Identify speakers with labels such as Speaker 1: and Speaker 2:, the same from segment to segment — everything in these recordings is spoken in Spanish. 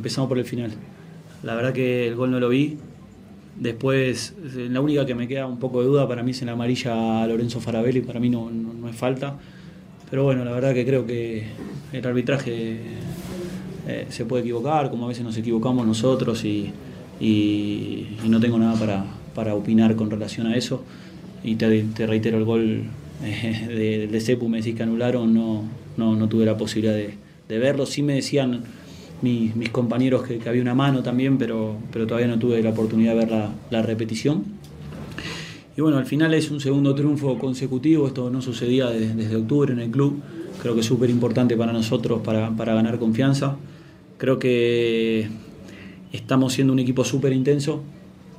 Speaker 1: Empezamos por el final. La verdad que el gol no lo vi. Después, la única que me queda un poco de duda para mí es en la amarilla a Lorenzo Farabelli, para mí no, no, no es falta. Pero bueno, la verdad que creo que el arbitraje eh, se puede equivocar, como a veces nos equivocamos nosotros y, y- y no tengo nada para, para opinar con relación a eso. Y te, te reitero, el gol eh, de, de Cepu me decís que anularon, no, no, no tuve la posibilidad de, de verlo. Sí me decían mis, mis compañeros que, que había una mano también, pero, pero todavía no tuve la oportunidad de ver la, la repetición. Y bueno, al final es un segundo triunfo consecutivo, esto no sucedía de- desde octubre en el club, creo que es súper importante para nosotros para, para ganar confianza. Creo que estamos siendo un equipo súper intenso,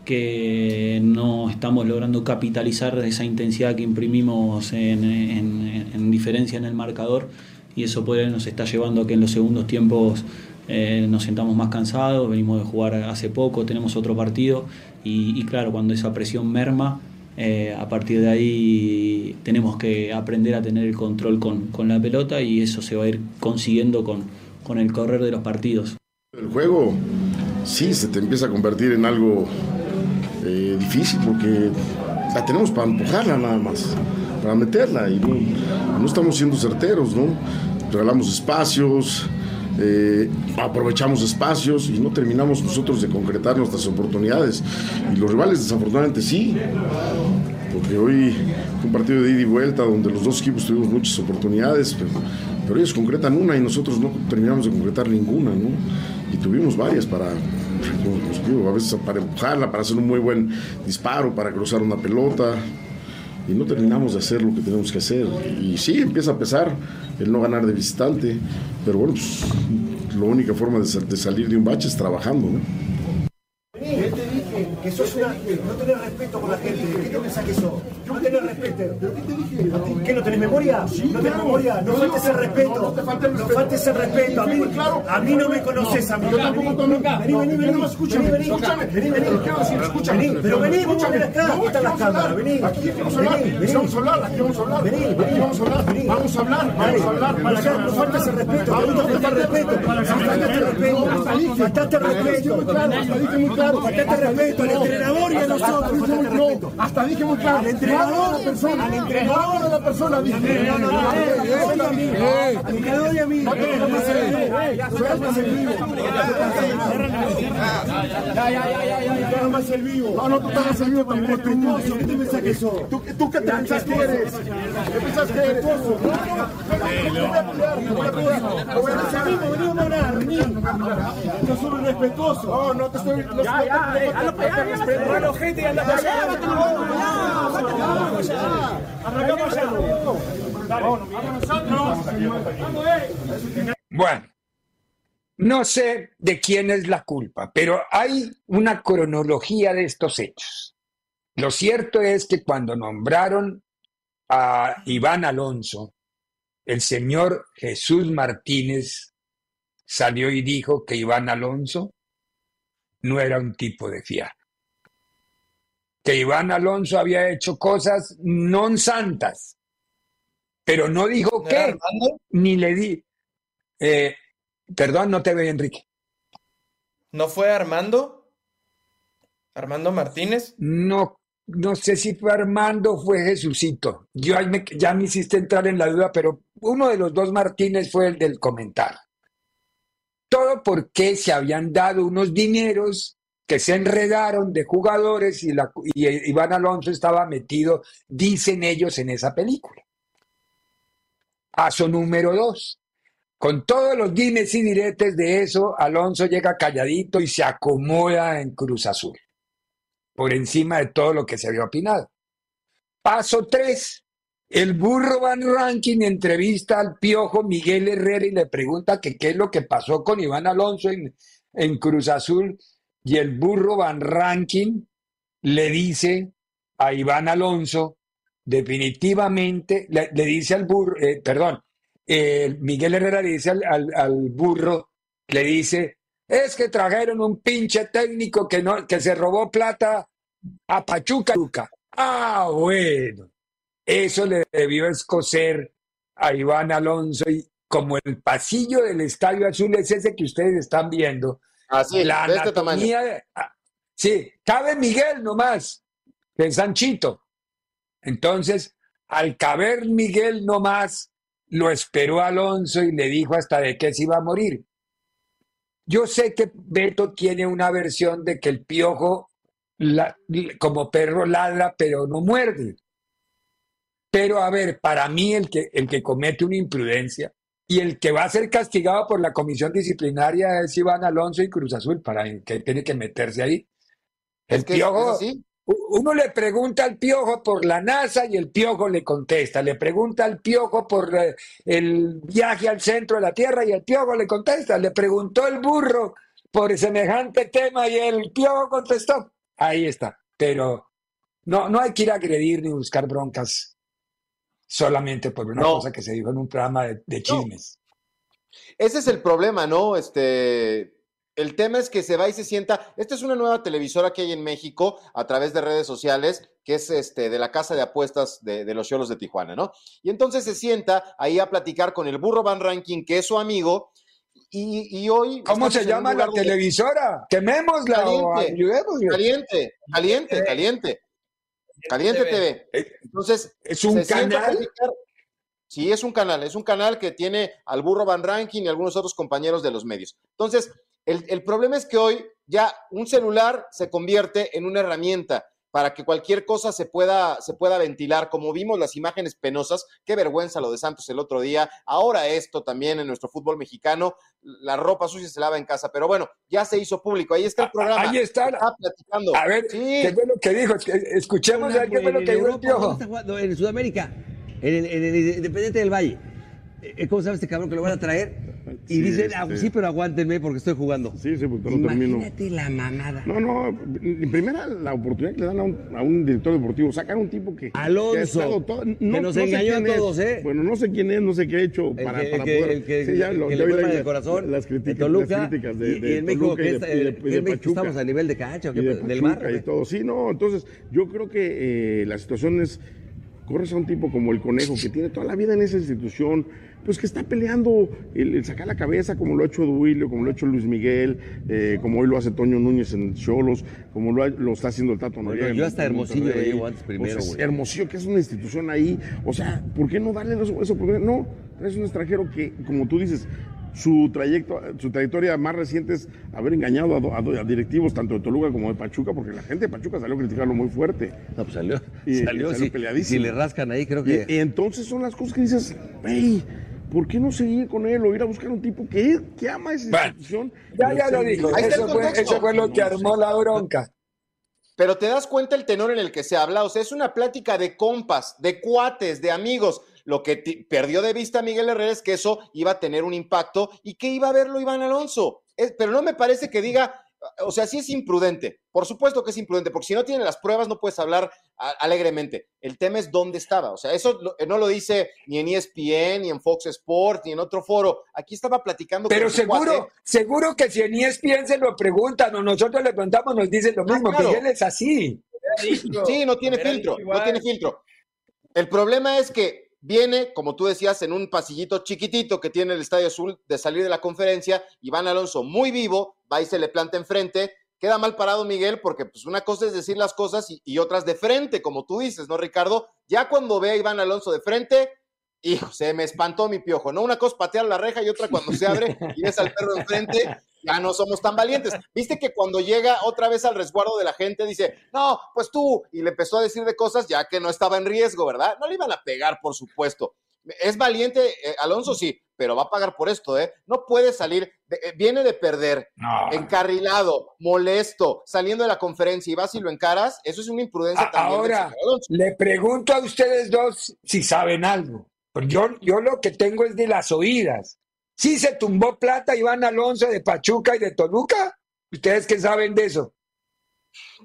Speaker 1: que no estamos logrando capitalizar esa intensidad que imprimimos en, en- en diferencia en el marcador y eso puede, nos está llevando a que en los segundos tiempos eh, nos sentamos más cansados, venimos de jugar hace poco, tenemos otro partido y, claro, cuando esa presión merma, eh, a partir de ahí tenemos que aprender a tener el control con, con la pelota y eso se va a ir consiguiendo con, con el correr de los partidos.
Speaker 2: El juego sí se te empieza a convertir en algo eh, difícil porque la tenemos para empujarla nada más, para meterla y no, estamos siendo certeros, ¿no? Regalamos espacios, eh, aprovechamos espacios y no terminamos nosotros de concretar nuestras oportunidades. Y los rivales desafortunadamente sí, porque hoy fue un partido de ida y vuelta donde los dos equipos tuvimos muchas oportunidades, pero, ellos concretan una y nosotros no terminamos de concretar ninguna, ¿no? Y tuvimos varias para, os digo, a veces para empujarla, para hacer un muy buen disparo, para cruzar una pelota. Y no terminamos de hacer lo que tenemos que hacer. Y sí, empieza a pesar el no ganar de visitante, pero bueno, pues, la única forma de, de salir de un bache es trabajando, ¿no?
Speaker 3: Yo te dije que sos una. No tenés respeto por la gente. ¿Qué te pensás que sos? No tenés respeto. ¿Pero qué te dije? ¿Qué no tenés memoria? no tenés memoria. No faltes el respeto. No te faltes el respeto. A mí, a mí no me conoces a mí.
Speaker 2: Yo tampoco te nunca.
Speaker 3: Vení, vení, vení.
Speaker 2: No, escúchame,
Speaker 3: vení,
Speaker 2: escúchame.
Speaker 3: Vení, vení.
Speaker 2: Quiero decir, escúchame.
Speaker 3: Vení, pero vení, vamos a ver acá.
Speaker 2: No,
Speaker 3: Aquí están las cámaras. Vení.
Speaker 2: Aquí vamos a hablar.
Speaker 3: Vení.
Speaker 2: Vamos a hablar. Aquí vamos a hablar.
Speaker 3: Vení,
Speaker 2: Aquí
Speaker 3: vení.
Speaker 2: vamos a hablar.
Speaker 3: Vení.
Speaker 2: Vamos a hablar. Vamos a hablar.
Speaker 3: Para acá, no faltes el respeto. No faltes el respeto. Faltaste el respeto. Faltaste el respeto.
Speaker 2: Claro.
Speaker 3: Faltaste el respeto al entrenador y a nosotros. El.
Speaker 2: Hasta dije muy claro.
Speaker 3: Al entrenador,
Speaker 2: a la persona.
Speaker 3: al entrenador
Speaker 2: a la persona.
Speaker 3: No, no, no, eh, eh, a mí. Al entrenador y a mí. Sueltas el vivo. Ya, ya, ya, ya, ya, ya, más el vivo.
Speaker 2: No, no, tú estás el vivo también.
Speaker 3: ¿qué te pensás que sos?
Speaker 2: ¿Tú, ¿Tú qué te pensás que eres? ¿Qué pensás que eres? A a a.
Speaker 3: Venimos, a. Yo soy respetuoso.
Speaker 2: No, no te estoy.
Speaker 3: Ya, ya, eh, anda para gente
Speaker 4: Bueno, no sé de quién es la culpa, pero hay una cronología de estos hechos. Lo cierto es que cuando nombraron a Iván Alonso, el señor Jesús Martínez salió y dijo que Iván Alonso no era un tipo de fiar. Que Iván Alonso había hecho cosas non santas, pero no dijo qué, ni le di. Eh, perdón, no te veo, Enrique.
Speaker 5: ¿No fue Armando? ¿Armando Martínez?
Speaker 4: No, no sé si fue Armando o fue Jesucito. Yo me- ya me hiciste entrar en la duda, pero uno de los dos Martínez fue el del comentario. Todo porque se habían dado unos dineros que se enredaron de jugadores y, Iván Alonso estaba metido, dicen ellos, en esa película. Paso número dos. Con todos los dimes y diretes de eso, Alonso llega calladito y se acomoda en Cruz Azul, por encima de todo lo que se había opinado. Paso tres. El burro Van Ranking entrevista al piojo Miguel Herrera y le pregunta qué es lo que pasó con Iván Alonso en, en Cruz Azul. Y el burro Van Ranking le dice a Iván Alonso, definitivamente, le, dice al burro, eh, perdón, eh, Miguel Herrera le dice al, al- al burro, le dice, es que trajeron un pinche técnico que, no, que se robó plata a Pachuca. Ah, bueno. Eso le debió escocer a Iván Alonso y como el pasillo del Estadio Azul es ese que ustedes están viendo,
Speaker 6: Así,
Speaker 4: la
Speaker 6: de este tamaño.
Speaker 4: de- ah, sí, cabe Miguel nomás, en Sanchito. Entonces, al caber Miguel nomás, lo esperó Alonso y le dijo hasta de qué se iba a morir. Yo sé que Beto tiene una versión de que el piojo la- como perro ladra pero no muerde. Pero a ver, para mí el que, el que comete una imprudencia y el que va a ser castigado por la comisión disciplinaria es Iván Alonso y Cruz Azul, para que tiene que meterse ahí. El
Speaker 6: Es que es-
Speaker 4: piojo, uno le pregunta al piojo por la NASA y el piojo le contesta. Le pregunta al piojo por eh, el viaje al centro de la Tierra y el piojo le contesta. Le preguntó el burro por semejante tema y el piojo contestó. Ahí está. Pero no, no hay que ir a agredir ni buscar broncas solamente por una
Speaker 6: No.
Speaker 4: cosa que se dijo en un programa de, de chismes.
Speaker 6: Ese es el problema, ¿no? Este, el tema es que se va y se sienta. Esta es una nueva televisora que hay en México a través de redes sociales, que es este de la casa de apuestas de, de los Cholos de Tijuana, ¿no? Y entonces se sienta ahí a platicar con el burro Van Ranking, que es su amigo, y, y hoy.
Speaker 4: ¿Cómo se llama la televisora? Quemémosla o
Speaker 6: Caliente. Caliente, caliente, caliente. Caliente TV.
Speaker 4: Eh,
Speaker 6: Entonces,
Speaker 4: ¿Es un canal?
Speaker 6: Sí, es un canal, es un canal que tiene al burro Van Ranking y algunos otros compañeros de los medios. Entonces, el, el problema es que hoy ya un celular se convierte en una herramienta para que cualquier cosa se pueda, se pueda ventilar, como vimos las imágenes penosas, qué vergüenza lo de Santos el otro día, ahora esto también en nuestro fútbol mexicano, la ropa sucia se lava en casa, pero bueno, ya se hizo público, ahí está el programa.
Speaker 4: Ahí está.
Speaker 6: Está platicando.
Speaker 4: A ver,
Speaker 6: Sí.
Speaker 4: ¿qué fue lo que dijo? Es que Escuchemos a ver qué fue lo que dijo.
Speaker 7: En Sudamérica, en el, en el Independiente del Valle. Eh, ¿Cómo sabe este cabrón que lo van a traer? Y
Speaker 2: Sí,
Speaker 7: dicen,
Speaker 2: este-
Speaker 7: ah, sí, pero aguántenme porque estoy jugando.
Speaker 2: Sí, sí, porque no termino.
Speaker 7: Imagínate la mamada.
Speaker 2: No, no, en primera la oportunidad que le dan a un, a un director deportivo, sacar a un tipo que,
Speaker 7: Alonso,
Speaker 2: que ha estado todo-
Speaker 7: que nos
Speaker 2: sé
Speaker 7: engañó a
Speaker 2: es.
Speaker 7: todos, ¿eh?
Speaker 2: Bueno, no sé quién es, no sé qué ha hecho
Speaker 7: El
Speaker 2: para,
Speaker 7: que, el
Speaker 2: para
Speaker 7: que,
Speaker 2: poder.
Speaker 7: el que,
Speaker 2: Sí, ya lo-
Speaker 7: que
Speaker 2: ya
Speaker 7: le
Speaker 2: la-
Speaker 7: del corazón,
Speaker 2: las
Speaker 7: de
Speaker 2: críticas,
Speaker 7: Toluca,
Speaker 2: las críticas de,
Speaker 7: y,
Speaker 2: de
Speaker 7: y en México,
Speaker 2: Toluca y
Speaker 7: que,
Speaker 2: de-
Speaker 7: está-
Speaker 2: y de-
Speaker 7: en
Speaker 2: y de
Speaker 7: México
Speaker 2: Pachuca.
Speaker 7: estamos a nivel de cancha,
Speaker 2: de
Speaker 7: del mar.
Speaker 2: y todo. Sí, no, entonces yo creo que eh, la situación es, corres a un tipo como el Conejo, que tiene toda la vida en esa institución, pues que está peleando el, el sacar la cabeza como lo ha hecho Duilio, como lo ha hecho Luis Miguel, eh, como hoy lo hace Toño Núñez en Cholos, como lo, ha- lo está haciendo el Tato Noriega.
Speaker 7: yo hasta Hermosillo lo llevo antes primero,
Speaker 2: O sea. Hermosillo, que es una institución ahí, o sea, ¿por qué no darle eso? No, es un extranjero que, como tú dices, su, trayecto, su trayectoria más reciente es haber engañado a, directivos tanto de Toluca como de Pachuca, porque la gente de Pachuca salió a criticarlo muy fuerte.
Speaker 7: No, pues salió,
Speaker 2: Y-
Speaker 7: salió,
Speaker 2: salió
Speaker 7: sí.
Speaker 2: peleadísimo.
Speaker 7: Si le rascan ahí, creo
Speaker 2: Y,
Speaker 7: que...
Speaker 2: y entonces son las cosas que dices, hey, ¿por qué no seguir con él o ir a buscar un tipo que, que ama esa
Speaker 4: Bueno,
Speaker 2: institución?
Speaker 4: Ya, ya lo dijo.
Speaker 6: Ahí está
Speaker 4: Eso
Speaker 6: el
Speaker 4: fue,
Speaker 6: contexto.
Speaker 4: eso fue lo que armó la bronca.
Speaker 6: Pero te das cuenta el tenor en el que se habla, o sea, es una plática de compas, de cuates, de amigos. Lo que perdió de vista Miguel Herrera es que eso iba a tener un impacto y que iba a verlo Iván Alonso. Es- pero no me parece que diga, o sea, sí es imprudente. Por supuesto que es imprudente, porque si no tiene las pruebas no puedes hablar alegremente. El tema es dónde estaba. O sea, eso lo- no lo dice ni en ESPN, ni en Fox Sports, ni en otro foro. Aquí estaba platicando
Speaker 4: Pero
Speaker 6: con
Speaker 4: seguro,
Speaker 6: cuate.
Speaker 4: seguro que si en ESPN se lo preguntan o nosotros le preguntamos, nos dicen lo mismo,
Speaker 6: claro.
Speaker 4: que él es así.
Speaker 6: Sí, no tiene filtro, no tiene filtro. El problema es que viene, como tú decías, en un pasillito chiquitito que tiene el Estadio Azul de salir de la conferencia, Iván Alonso muy vivo, va y se le planta enfrente, queda mal parado Miguel porque pues una cosa es decir las cosas y, otras de frente, como tú dices, ¿no, Ricardo? Ya cuando ve a Iván Alonso de frente, hijo, se me espantó mi piojo, ¿no? Una cosa es patear la reja y otra cuando se abre y ves al perro enfrente, ya no somos tan valientes. Viste que cuando llega otra vez al resguardo de la gente dice, no, pues tú, y le empezó a decir de cosas ya que no estaba en riesgo, ¿verdad? No le iban a pegar, por supuesto. Es valiente, eh, Alonso sí, pero va a pagar por esto, ¿eh? No puede salir eh, viene de perder, encarrilado, molesto, saliendo de la conferencia y vas y lo encaras, eso es una imprudencia también.
Speaker 4: Ahora, le pregunto a ustedes dos si saben algo. Yo, yo lo que tengo es de las oídas. Si se tumbó plata Iván Alonso de Pachuca y de Toluca, ¿ustedes qué saben de eso?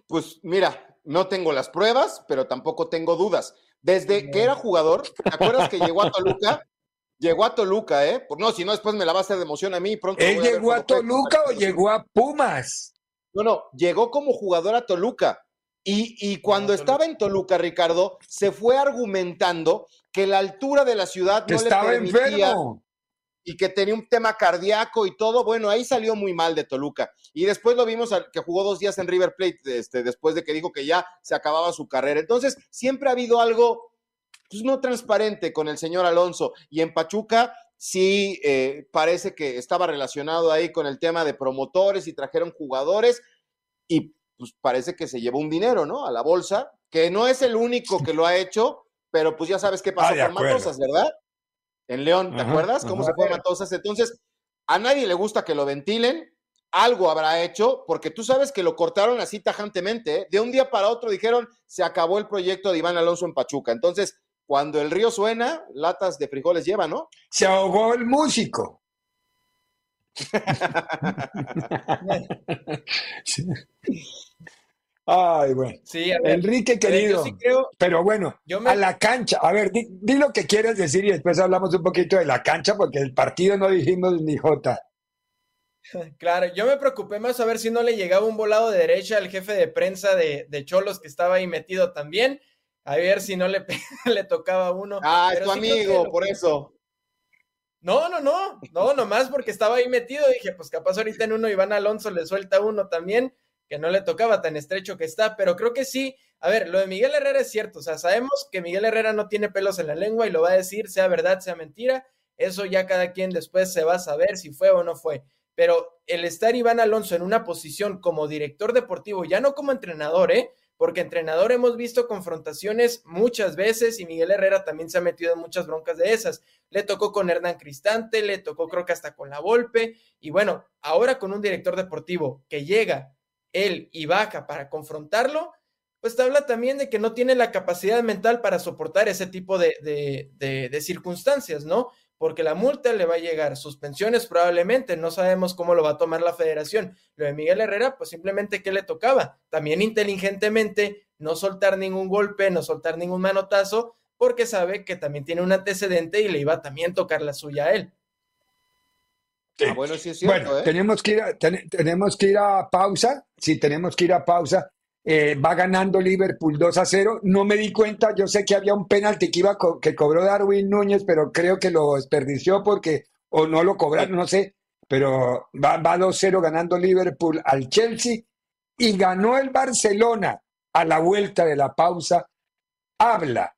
Speaker 6: Pues mira, no tengo las pruebas, pero tampoco tengo dudas. Desde que era jugador, ¿te acuerdas que llegó a Toluca? Llegó a Toluca, ¿eh? Pues no, si no, después me la va a hacer de emoción a mí. Pronto
Speaker 4: ¿Él llegó a, Toluca o llegó a Pumas?
Speaker 6: No, no, llegó como jugador a Toluca. Y, y cuando estaba en Toluca, Ricardo, se fue argumentando que la altura de la ciudad no
Speaker 4: estaba le permitía enfermo.
Speaker 6: Y que tenía un tema cardíaco y todo. Bueno, ahí salió muy mal de Toluca. Y después lo vimos que jugó dos días en River Plate, este, después de que dijo que ya se acababa su carrera. Entonces, siempre ha habido algo pues, no transparente con el señor Alonso. Y en Pachuca sí eh, parece que estaba relacionado ahí con el tema de promotores y trajeron jugadores y pues parece que se llevó un dinero, ¿no? A la bolsa, que no es el único que lo ha hecho, pero pues ya sabes qué pasó
Speaker 4: ah,
Speaker 6: con Matosas, ¿verdad? En León, ¿te acuerdas? ¿Cómo se fue Matosas? Entonces, a nadie le gusta que lo ventilen, algo habrá hecho, porque tú sabes que lo cortaron así tajantemente, ¿eh? de un día para otro dijeron, se acabó el proyecto de Iván Alonso en Pachuca. Entonces, cuando el río suena, latas de frijoles lleva, ¿no?
Speaker 4: Se ahogó el músico. Ay, bueno.
Speaker 5: Sí,
Speaker 4: Enrique querido. pero bueno, a la cancha. A ver, di, lo que quieres decir y después hablamos un poquito de la cancha porque el partido no dijimos ni jota.
Speaker 5: Claro, yo me preocupé más a ver si no le llegaba un volado de derecha al jefe de prensa de, de Cholos que estaba ahí metido también a ver si no le, le tocaba uno.
Speaker 6: Ah, es tu amigo, por eso.
Speaker 5: No, no, no, no, nomás porque estaba ahí metido, dije, pues capaz ahorita en uno Iván Alonso le suelta uno también, que no le tocaba tan estrecho que está, pero creo que sí, a ver, lo de Miguel Herrera es cierto, o sea, sabemos que Miguel Herrera no tiene pelos en la lengua y lo va a decir, sea verdad, sea mentira, eso ya cada quien después se va a saber si fue o no fue, pero el estar Iván Alonso en una posición como director deportivo, ya no como entrenador, ¿eh? porque entrenador hemos visto confrontaciones muchas veces y Miguel Herrera también se ha metido en muchas broncas de esas. Le tocó con Hernán Cristante, le tocó creo que hasta con la Volpe y bueno, ahora con un director deportivo que llega él y baja para confrontarlo, pues te habla también de que no tiene la capacidad mental para soportar ese tipo de, de, de circunstancias, ¿no? porque la multa le va a llegar, suspensiones probablemente, no sabemos cómo lo va a tomar la federación. Lo de Miguel Herrera, pues simplemente que le tocaba, también inteligentemente, no soltar ningún golpe, no soltar ningún manotazo, porque sabe que también tiene un antecedente y le iba a tocar la suya a él.
Speaker 6: Ah, bueno, sí es cierto,
Speaker 4: bueno,
Speaker 6: ¿eh?
Speaker 4: tenemos, que ir a, tenemos que ir a pausa, sí, tenemos que ir a pausa. Eh, va ganando Liverpool 2 a 0. No me di cuenta, yo sé que había un penalti que, iba que cobró Darwin Núñez, pero creo que lo desperdició porque, o no lo cobraron, no sé, pero va, va 2-0 ganando Liverpool al Chelsea y ganó el Barcelona a la vuelta de la pausa. Habla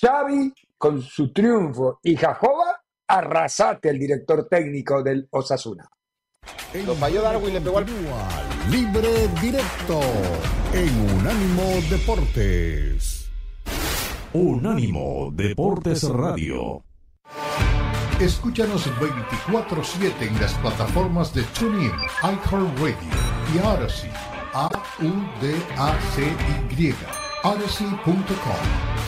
Speaker 4: Xavi con su triunfo y Jajoba arrasate el director técnico del Osasuna.
Speaker 6: Lo falló Darwin, le pegó al...
Speaker 8: Libre directo en Unánimo Deportes.
Speaker 9: Unánimo Deportes Radio.
Speaker 8: Escúchanos 24-7 en las plataformas de TuneIn, iHeartRadio y Odyssey. A-U-D-A-C-Y. Odyssey.com.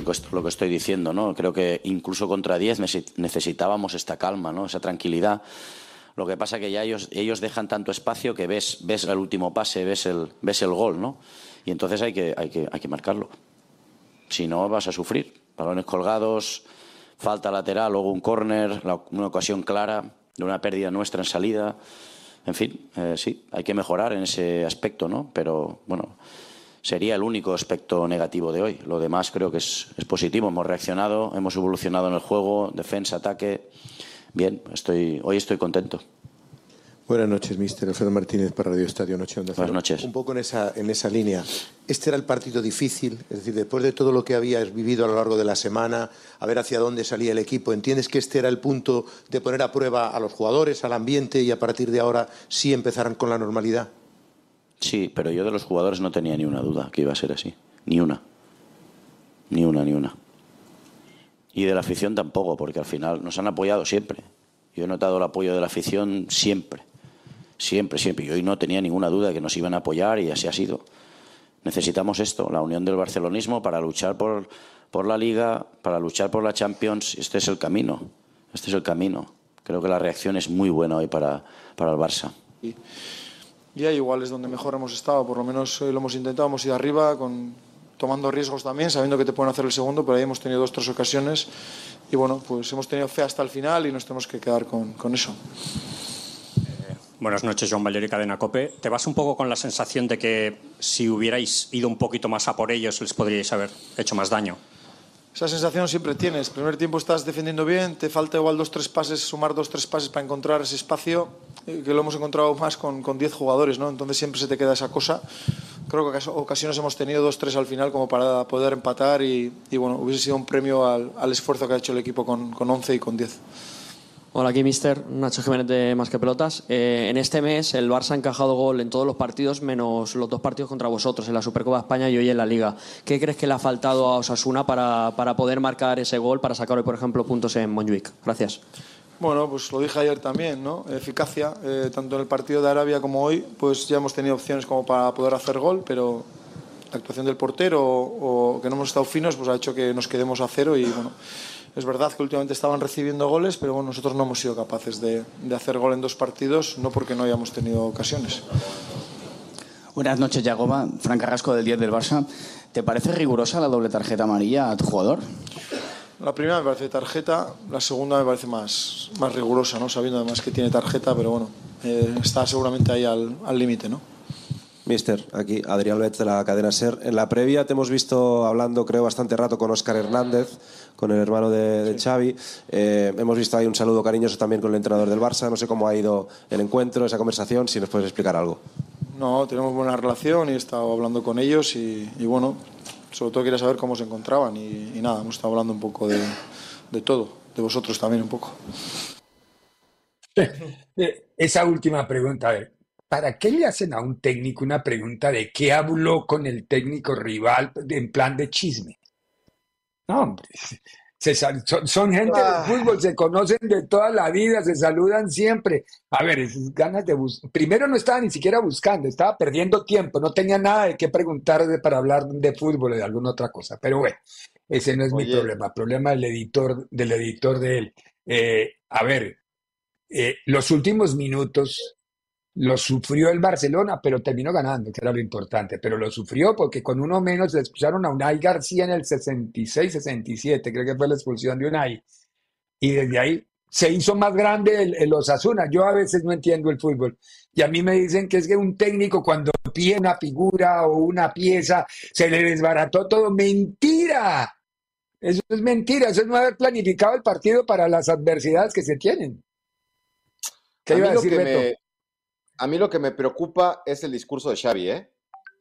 Speaker 8: Deportes.
Speaker 10: lo que estoy diciendo, ¿no? Creo que incluso contra 10 necesitábamos esta calma, ¿no? Esa tranquilidad. Lo que pasa que ya ellos, ellos dejan tanto espacio que ves, ves el último pase, ves el, ves el gol, ¿no? Y entonces hay que, hay que, hay que marcarlo. Si no, vas a sufrir. Balones colgados, falta lateral, luego un córner, una ocasión clara de una pérdida nuestra en salida. en fin, eh, sí, hay que mejorar en ese aspecto, ¿no? Pero bueno, sería el único aspecto negativo de hoy. Lo demás creo que es, es positivo. Hemos reaccionado, hemos evolucionado en el juego, defensa, ataque. Bien, estoy, hoy estoy contento.
Speaker 11: Buenas noches, mister. Alfredo Martínez para Radio Estadio Noche Onda
Speaker 10: Buenas noches.
Speaker 11: Un poco en esa, en esa línea. Este era el partido difícil, es decir, después de todo lo que habías vivido a lo largo de la semana, a ver hacia dónde salía el equipo, ¿entiendes que este era el punto de poner a prueba a los jugadores, al ambiente y a partir de ahora sí empezaran con la normalidad?
Speaker 10: Sí, pero yo de los jugadores no tenía ni una duda que iba a ser así. Ni una. Ni una, ni una. Y de la afición tampoco, porque al final nos han apoyado siempre. Yo he notado el apoyo de la afición siempre. Siempre, siempre. Y hoy no tenía ninguna duda de que nos iban a apoyar y así ha sido. Necesitamos esto, la unión del barcelonismo para luchar por, por la Liga, para luchar por la Champions. Este es el camino. Este es el camino. Creo que la reacción es muy buena hoy para, para el Barça.
Speaker 12: Y, y ahí igual es donde mejor hemos estado. Por lo menos lo hemos intentado, hemos ido arriba, con, tomando riesgos también, sabiendo que te pueden hacer el segundo, pero ahí hemos tenido dos, tres ocasiones. Y bueno, pues hemos tenido fe hasta el final y nos tenemos que quedar con, con eso.
Speaker 13: Buenas noches, Joan Valleri, Cadena Cope. ¿Te vas un poco con la sensación de que si hubierais ido un poquito más a por ellos les podríais haber hecho más daño?
Speaker 12: Esa sensación siempre tienes. Primer tiempo estás defendiendo bien, te falta igual dos, tres pases, sumar dos, tres pases para encontrar ese espacio, eh, que lo hemos encontrado más con, con diez jugadores, ¿no? Entonces siempre se te queda esa cosa. Creo que ocasiones hemos tenido dos, tres al final como para poder empatar y, bueno, hubiese sido un premio al, al, esfuerzo que ha hecho el equipo con, con 11 y con 10.
Speaker 14: Hola, aquí Mister Nacho Jiménez de Más que Pelotas. Eh, en este mes el Barça ha encajado gol en todos los partidos, menos los dos partidos contra vosotros, en la Supercopa de España y hoy en la Liga. ¿Qué crees que le ha faltado a Osasuna para, para poder marcar ese gol, para sacar hoy, por ejemplo, puntos en Montjuic? Gracias.
Speaker 12: Bueno, pues lo dije ayer también, ¿no? Eficacia, eh, tanto en el partido de Arabia como hoy, pues ya hemos tenido opciones como para poder hacer gol, pero la actuación del portero o, o que no hemos estado finos, pues ha hecho que nos quedemos a cero y bueno es verdad que últimamente estaban recibiendo goles, pero bueno, nosotros no hemos sido capaces de, de hacer gol en dos partidos, no porque no hayamos tenido ocasiones.
Speaker 15: Buenas noches, Yagoba. Fran Carrasco del 10 del Barça. ¿Te parece rigurosa la doble tarjeta amarilla a tu jugador?
Speaker 12: La primera me parece tarjeta, la segunda me parece más, más rigurosa, ¿no? sabiendo además que tiene tarjeta, pero bueno, eh, está seguramente ahí al límite. ¿no?
Speaker 16: Mister, aquí Adrián Betz de la cadena SER. En la previa te hemos visto hablando, creo, bastante rato con Óscar Hernández, con el hermano de, de Xavi. Eh, hemos visto ahí un saludo cariñoso también con el entrenador del Barça. No sé cómo ha ido el encuentro, esa conversación, si nos puedes explicar algo.
Speaker 12: No, tenemos buena relación y he estado hablando con ellos y, y bueno, sobre todo quería saber cómo se encontraban y, y nada, hemos estado hablando un poco de, de todo, de vosotros también un poco.
Speaker 4: Esa última pregunta, a ver, ¿para qué le hacen a un técnico una pregunta de qué habló con el técnico rival en plan de chisme? No, hombre. Se, son, son, gente ah. del fútbol, se conocen de toda la vida, se saludan siempre. A ver, esas ganas de buscar. Primero no estaba ni siquiera buscando, estaba perdiendo tiempo, no tenía nada de qué preguntar de, para hablar de fútbol o de alguna otra cosa. Pero bueno, ese no es Oye. mi problema. El problema del editor, del editor de él. Eh, a ver, eh, los últimos minutos lo sufrió el Barcelona, pero terminó ganando, que era lo importante. Pero lo sufrió porque con uno menos le expulsaron a Unai García en el 66-67, creo que fue la expulsión de Unai. Y desde ahí se hizo más grande el, el, Osasuna. Yo a veces no entiendo el fútbol. Y a mí me dicen que es que un técnico cuando pide una figura o una pieza se le desbarató todo. ¡Mentira! Eso es mentira. Eso es no haber planificado el partido para las adversidades que se tienen.
Speaker 6: ¿Qué iba a decir, Beto? Me a mí lo que me preocupa es el discurso de Xavi, ¿eh?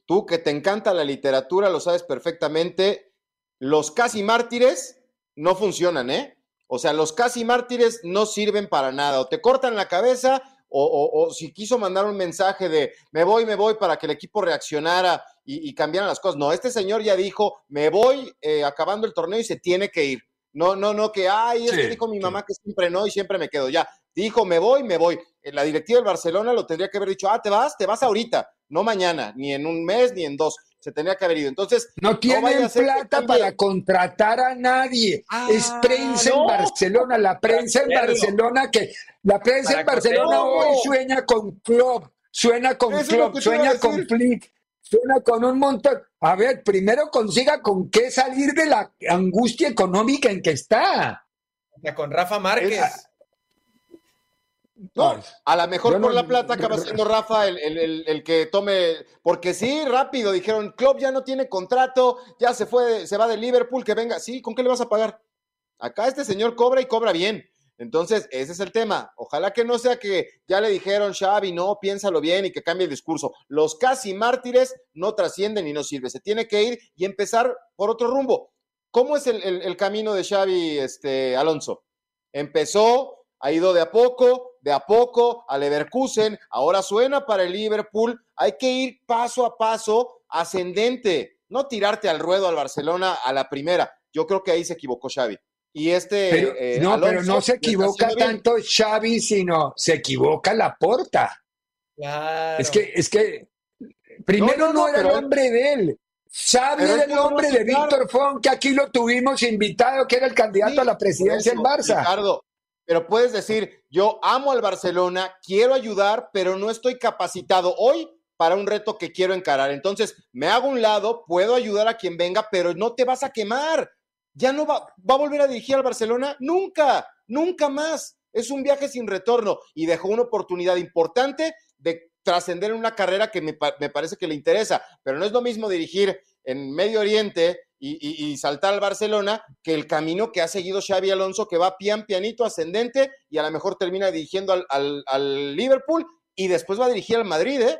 Speaker 6: Tú que te encanta la literatura, lo sabes perfectamente, los casi mártires no funcionan, ¿eh? O sea, los casi mártires no sirven para nada, o te cortan la cabeza, o, o, o si quiso mandar un mensaje de me voy, me voy para que el equipo reaccionara y, y cambiaran las cosas. No, este señor ya dijo, me voy eh, acabando el torneo y se tiene que ir. No, no, no, que, ay, es sí, que dijo mi mamá que siempre no y siempre me quedo. Ya, dijo, me voy, me voy. La directiva del Barcelona lo tendría que haber dicho, ah, te vas, te vas ahorita, no mañana, ni en un mes, ni en dos. Se tendría que haber ido. Entonces,
Speaker 4: no tienen no plata para contratar a nadie. Ah, es prensa no. en Barcelona, la prensa en Barcelona que la prensa en Barcelona hoy sueña con club, suena con club, sueña con Flick, suena con un montón. A ver, primero consiga con qué salir de la angustia económica en que está.
Speaker 5: Con Rafa Márquez.
Speaker 4: Es,
Speaker 6: No, a lo mejor por la plata acaba siendo Rafa el, el, el, el, que tome, porque sí, rápido, dijeron, Club ya no tiene contrato, ya se fue, se va de Liverpool, que venga, sí, ¿con qué le vas a pagar? Acá este señor cobra y cobra bien. Entonces, ese es el tema. Ojalá que no sea que ya le dijeron, Xavi, no, piénsalo bien y que cambie el discurso. Los casi mártires no trascienden y no sirve. Se tiene que ir y empezar por otro rumbo. ¿Cómo es el, el, el camino de Xavi este, Alonso? Empezó, ha ido de a poco, de a poco al Leverkusen, ahora suena para el Liverpool. Hay que ir paso a paso, ascendente, no tirarte al ruedo al Barcelona a la primera. Yo creo que ahí se equivocó Xavi. Y este.
Speaker 4: Pero, eh, no, Alonso, pero no se equivoca tanto Xavi, sino se equivoca la porta.
Speaker 5: Claro.
Speaker 4: Es que, es que primero no, no, no era el hombre de él. Xavi era el hombre de Víctor Font, que aquí lo tuvimos invitado, que era el candidato sí, a la presidencia del Barça.
Speaker 6: Ricardo, pero puedes decir, yo amo al Barcelona, quiero ayudar, pero no estoy capacitado hoy para un reto que quiero encarar. Entonces, me hago un lado, puedo ayudar a quien venga, pero no te vas a quemar ya no va, va a volver a dirigir al Barcelona, nunca, nunca más. Es un viaje sin retorno y dejó una oportunidad importante de trascender en una carrera que me, me, parece que le interesa, pero no es lo mismo dirigir en Medio Oriente y, y, y, saltar al Barcelona que el camino que ha seguido Xavi Alonso, que va pian pianito ascendente y a lo mejor termina dirigiendo al, al, al Liverpool y después va a dirigir al Madrid, ¿eh?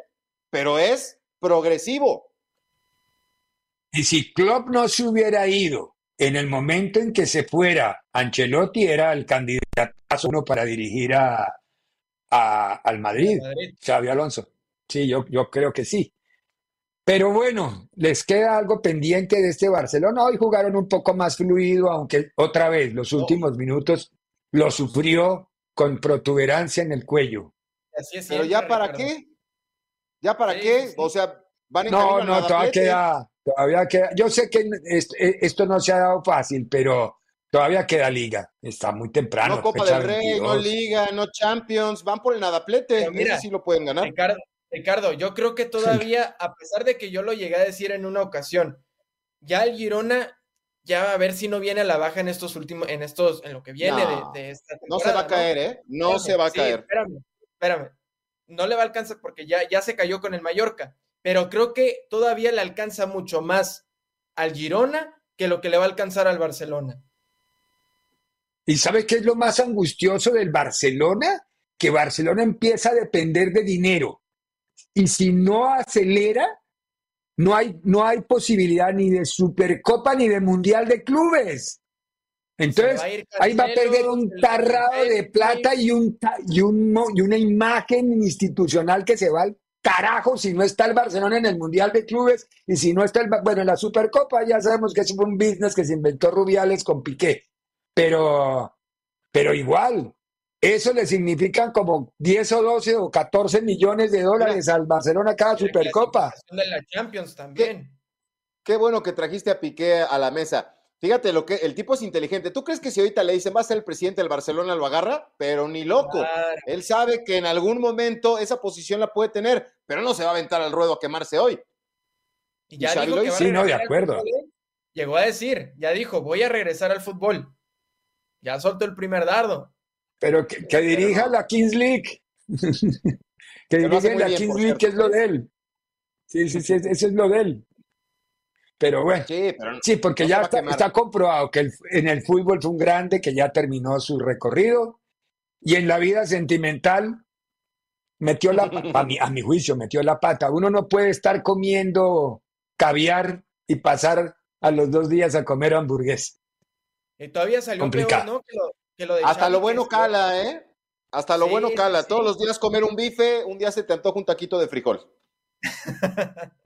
Speaker 6: pero es progresivo.
Speaker 4: Y si Klopp no se hubiera ido en el momento en que se fuera, Ancelotti era el candidato uno para dirigir a, a, al Madrid, Madrid, Xavi Alonso. Sí, yo, yo creo que sí. Pero bueno, les queda algo pendiente de este Barcelona. Hoy jugaron un poco más fluido, aunque otra vez los últimos oh. minutos lo sufrió con protuberancia en el cuello.
Speaker 6: Así es Pero ya para qué? ¿Ya para sí, qué? Sí. O sea, van en
Speaker 4: No, no, todavía queda, Todavía queda, yo sé que esto no se ha dado fácil, pero todavía queda liga. Está muy temprano.
Speaker 6: No Copa del Rey, 22. no Liga, no Champions, van por el nadaplete. Mira, sí lo pueden ganar.
Speaker 5: Ricardo, Ricardo, yo creo que todavía, a pesar de que yo lo llegué a decir en una ocasión, ya el Girona, ya a ver si no viene a la baja en estos últimos, en estos, en lo que viene
Speaker 6: no,
Speaker 5: de, de, esta
Speaker 6: No se va a caer, ¿no? ¿eh? No espérame, se va a
Speaker 5: sí,
Speaker 6: caer.
Speaker 5: Espérame, espérame. No le va a alcanzar porque ya, ya se cayó con el Mallorca pero creo que todavía le alcanza mucho más al Girona que lo que le va a alcanzar al Barcelona.
Speaker 4: ¿Y sabe qué es lo más angustioso del Barcelona? Que Barcelona empieza a depender de dinero. Y si no acelera, no hay, no hay posibilidad ni de Supercopa ni de Mundial de Clubes. Entonces, va ahí va a perder un tarrado de plata y, un, y, un, y una imagen institucional que se va al carajo si no está el Barcelona en el Mundial de Clubes y si no está el, bueno, en la Supercopa ya sabemos que es un business que se inventó Rubiales con Piqué, pero, pero igual, eso le significa como 10 o 12 o 14 millones de dólares al Barcelona cada Supercopa.
Speaker 5: De la Champions también.
Speaker 6: Qué, qué bueno que trajiste a Piqué a la mesa. Fíjate lo que el tipo es inteligente. ¿Tú crees que si ahorita le dicen va a ser el presidente del Barcelona lo agarra? Pero ni loco. Claro. Él sabe que en algún momento esa posición la puede tener, pero no se va a aventar al ruedo a quemarse hoy.
Speaker 5: Y ya y dijo que va
Speaker 4: sí, no, de acuerdo.
Speaker 5: Fútbol, llegó a decir, ya dijo, voy a regresar al fútbol. Ya soltó el primer dardo.
Speaker 4: Pero que, que dirija la Kings League. que dirija la bien, Kings League, que es lo de él. Sí, sí, sí, eso es lo de él. Pero bueno, sí, pero sí porque no ya está, está, comprobado que el, en el fútbol fue un grande que ya terminó su recorrido y en la vida sentimental metió la a mi, a mi juicio, metió la pata. Uno no puede estar comiendo caviar y pasar a los dos días a comer hamburguesa.
Speaker 5: Y todavía salió
Speaker 4: Complicado.
Speaker 5: peor, ¿no? Que lo, que lo de
Speaker 6: Hasta
Speaker 5: Xavi,
Speaker 6: lo bueno
Speaker 5: que
Speaker 6: cala, ¿eh? Hasta lo
Speaker 5: Sí,
Speaker 6: bueno cala.
Speaker 5: sí.
Speaker 6: Todos los días comer un bife, un día se te antoja un taquito de frijol.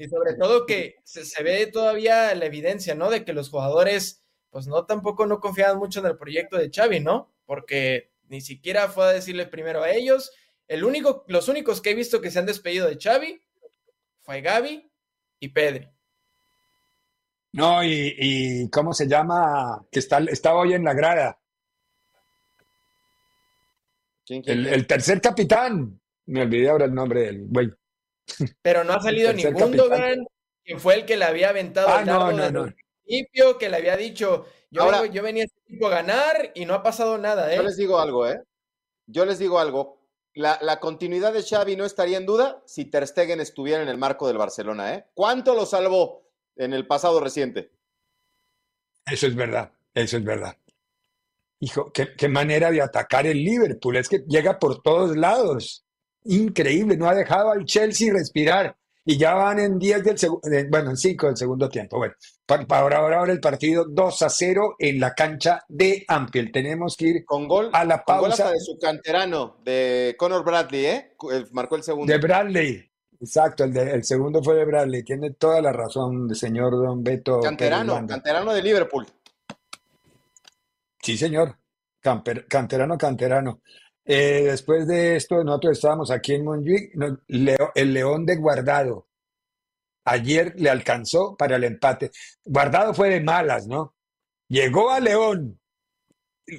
Speaker 5: Y sobre todo que se, se, ve todavía la evidencia, ¿no? De que los jugadores, pues no, tampoco no confiaban mucho en el proyecto de Xavi, ¿no? Porque ni siquiera fue a decirle primero a ellos. El único, los únicos que he visto que se han despedido de Xavi fue Gaby y Pedri.
Speaker 4: No, y, y ¿cómo se llama? Que está, está hoy en la grada.
Speaker 6: ¿Quién, quién,
Speaker 4: el,
Speaker 6: quién?
Speaker 4: el, tercer capitán. Me olvidé ahora el nombre del güey.
Speaker 5: Pero no ha salido ni Gundogan, que fue el que le había aventado
Speaker 4: ah,
Speaker 5: el
Speaker 4: no,
Speaker 5: dardo
Speaker 4: no,
Speaker 5: desde
Speaker 4: no.
Speaker 5: principio, que le había dicho, yo,
Speaker 6: Ahora,
Speaker 5: vengo, yo venía a este equipo a ganar y no ha pasado nada, ¿eh?
Speaker 6: Yo les digo algo, ¿eh? yo les digo algo. La, la, continuidad de Xavi no estaría en duda si Ter Stegen estuviera en el marco del Barcelona. ¿eh? ¿Cuánto lo salvó en el pasado reciente?
Speaker 4: Eso es verdad, eso es verdad. Hijo, qué, qué manera de atacar el Liverpool. Es que llega por todos lados. Increíble, no ha dejado al Chelsea respirar y ya van en 10 del segundo, bueno, en 5 del segundo tiempo. Bueno, para, ahora, ahora el partido 2 a 0 en la cancha de Anfield. Tenemos que ir
Speaker 6: con gol,
Speaker 4: a la
Speaker 6: pausa.
Speaker 4: pausa.
Speaker 6: de su canterano, de Conor Bradley, ¿eh? Marcó el segundo.
Speaker 4: De Bradley. Exacto, el, de, el segundo fue de Bradley. Tiene toda la razón, señor Don Beto.
Speaker 6: Canterano, canterano de Liverpool.
Speaker 4: Sí, señor. Canterano, canterano. Eh, después de esto, nosotros estábamos aquí en Montjuic, no, el León de Guardado. Ayer le alcanzó para el empate. Guardado fue de malas, ¿no? Llegó a León.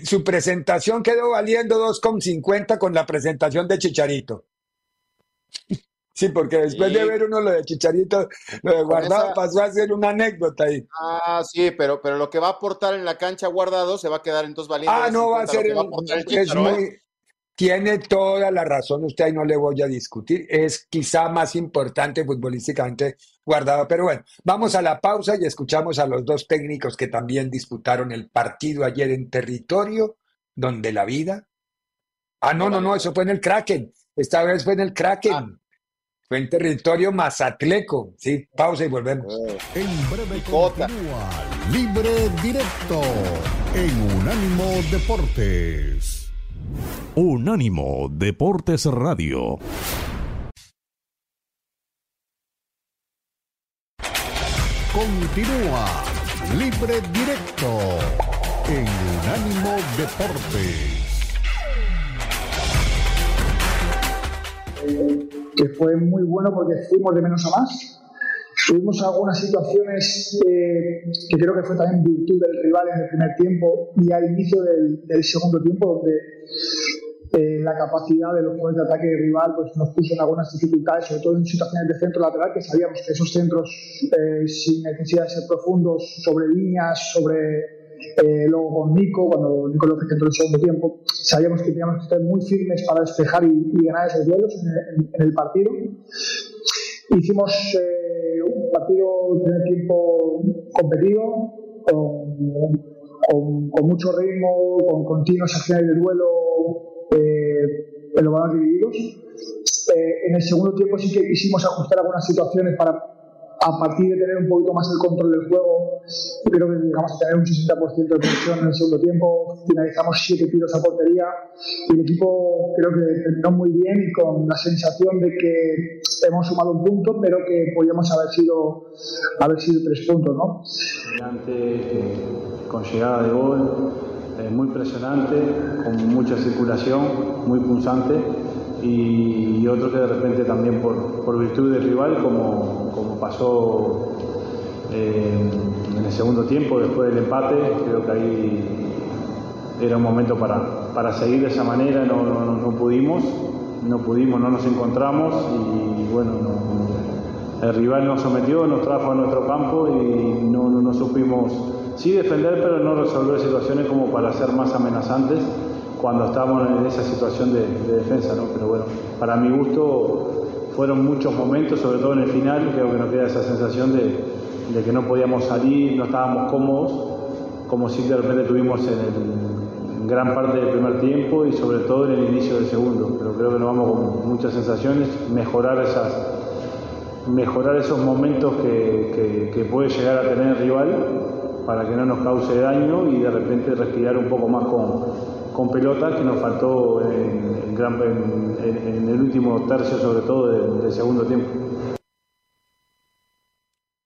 Speaker 4: Su presentación quedó valiendo 2,50 con la presentación de Chicharito. Sí, porque después
Speaker 6: Sí.
Speaker 4: de ver uno lo de Chicharito, lo de Guardado
Speaker 6: esa-
Speaker 4: pasó a ser una anécdota ahí.
Speaker 6: Ah, sí, pero, pero lo que va a aportar en la cancha guardado se va a quedar entonces valiendo.
Speaker 4: Ah, no va a
Speaker 6: 50 lo
Speaker 4: ser.
Speaker 6: va a
Speaker 4: es
Speaker 6: Chícharo, ¿eh?
Speaker 4: muy- Tiene toda la razón usted y no le voy a discutir. Es quizá más importante futbolísticamente guardado. Pero bueno, vamos a la pausa y escuchamos a los dos técnicos que también disputaron el partido ayer en territorio donde la vida. Ah, no, no, no, eso fue en el Kraken. Esta vez fue en el Kraken. Fue en territorio mazatleco. Sí, pausa y volvemos.
Speaker 8: En breve continúa Libre Directo en Unánimo Deportes.
Speaker 9: Unánimo Deportes Radio.
Speaker 8: Continúa Libre Directo en Unánimo Deportes.
Speaker 17: Que fue muy bueno porque fuimos de menos a más. Tuvimos algunas situaciones eh, que creo que fue también virtud del rival en el primer tiempo y al inicio del, del segundo tiempo, donde eh, la capacidad de los jugadores de ataque rival pues, nos puso en algunas dificultades, sobre todo en situaciones de centro lateral, que sabíamos que esos centros eh, sin necesidad de ser profundos, sobre líneas, sobre eh, luego con Nico, cuando Nico López entró en segundo tiempo, sabíamos que teníamos que estar muy firmes para despejar y, ganar esos duelos en, el partido. Hicimos eh, un partido en primer tiempo competido, con mucho ritmo, con continuas acciones de duelo eh, en los balones divididos. Eh, en el segundo tiempo sí que quisimos ajustar algunas situaciones para a partir de tener un poquito más el control del juego, creo que llegamos a tener un 60% de posición en el segundo tiempo, finalizamos 7 tiros a portería y el equipo creo que terminó muy bien y con la sensación de que hemos sumado un punto, pero que podíamos haber sido, haber sido tres puntos, ¿no?
Speaker 18: Eh, con llegada de gol, eh, muy presionante, con mucha circulación, muy punzante y, otro que de repente también por, por virtud del rival, como, como pasó eh, en el segundo tiempo, después del empate, creo que ahí era un momento para, para seguir de esa manera, no, no, pudimos, no pudimos, no nos encontramos y bueno, no- el rival nos sometió, nos trajo a nuestro campo y no, no, no supimos, sí defender, pero no resolver situaciones como para ser más amenazantes cuando estábamos en esa situación de, de defensa, ¿no? Pero bueno, para mi gusto fueron muchos momentos, sobre todo en el final, creo que nos queda esa sensación de, que no podíamos salir, no estábamos cómodos, como si de repente tuvimos en, gran parte del primer tiempo y sobre todo en el inicio del segundo. Pero creo que nos vamos con muchas sensaciones, mejorar esas mejorar esos momentos que, que- que puede llegar a tener el rival para que no nos cause daño y de repente respirar un poco más con, con pelota que nos faltó en, en gran- en- en- en el último tercio sobre todo del- del segundo tiempo.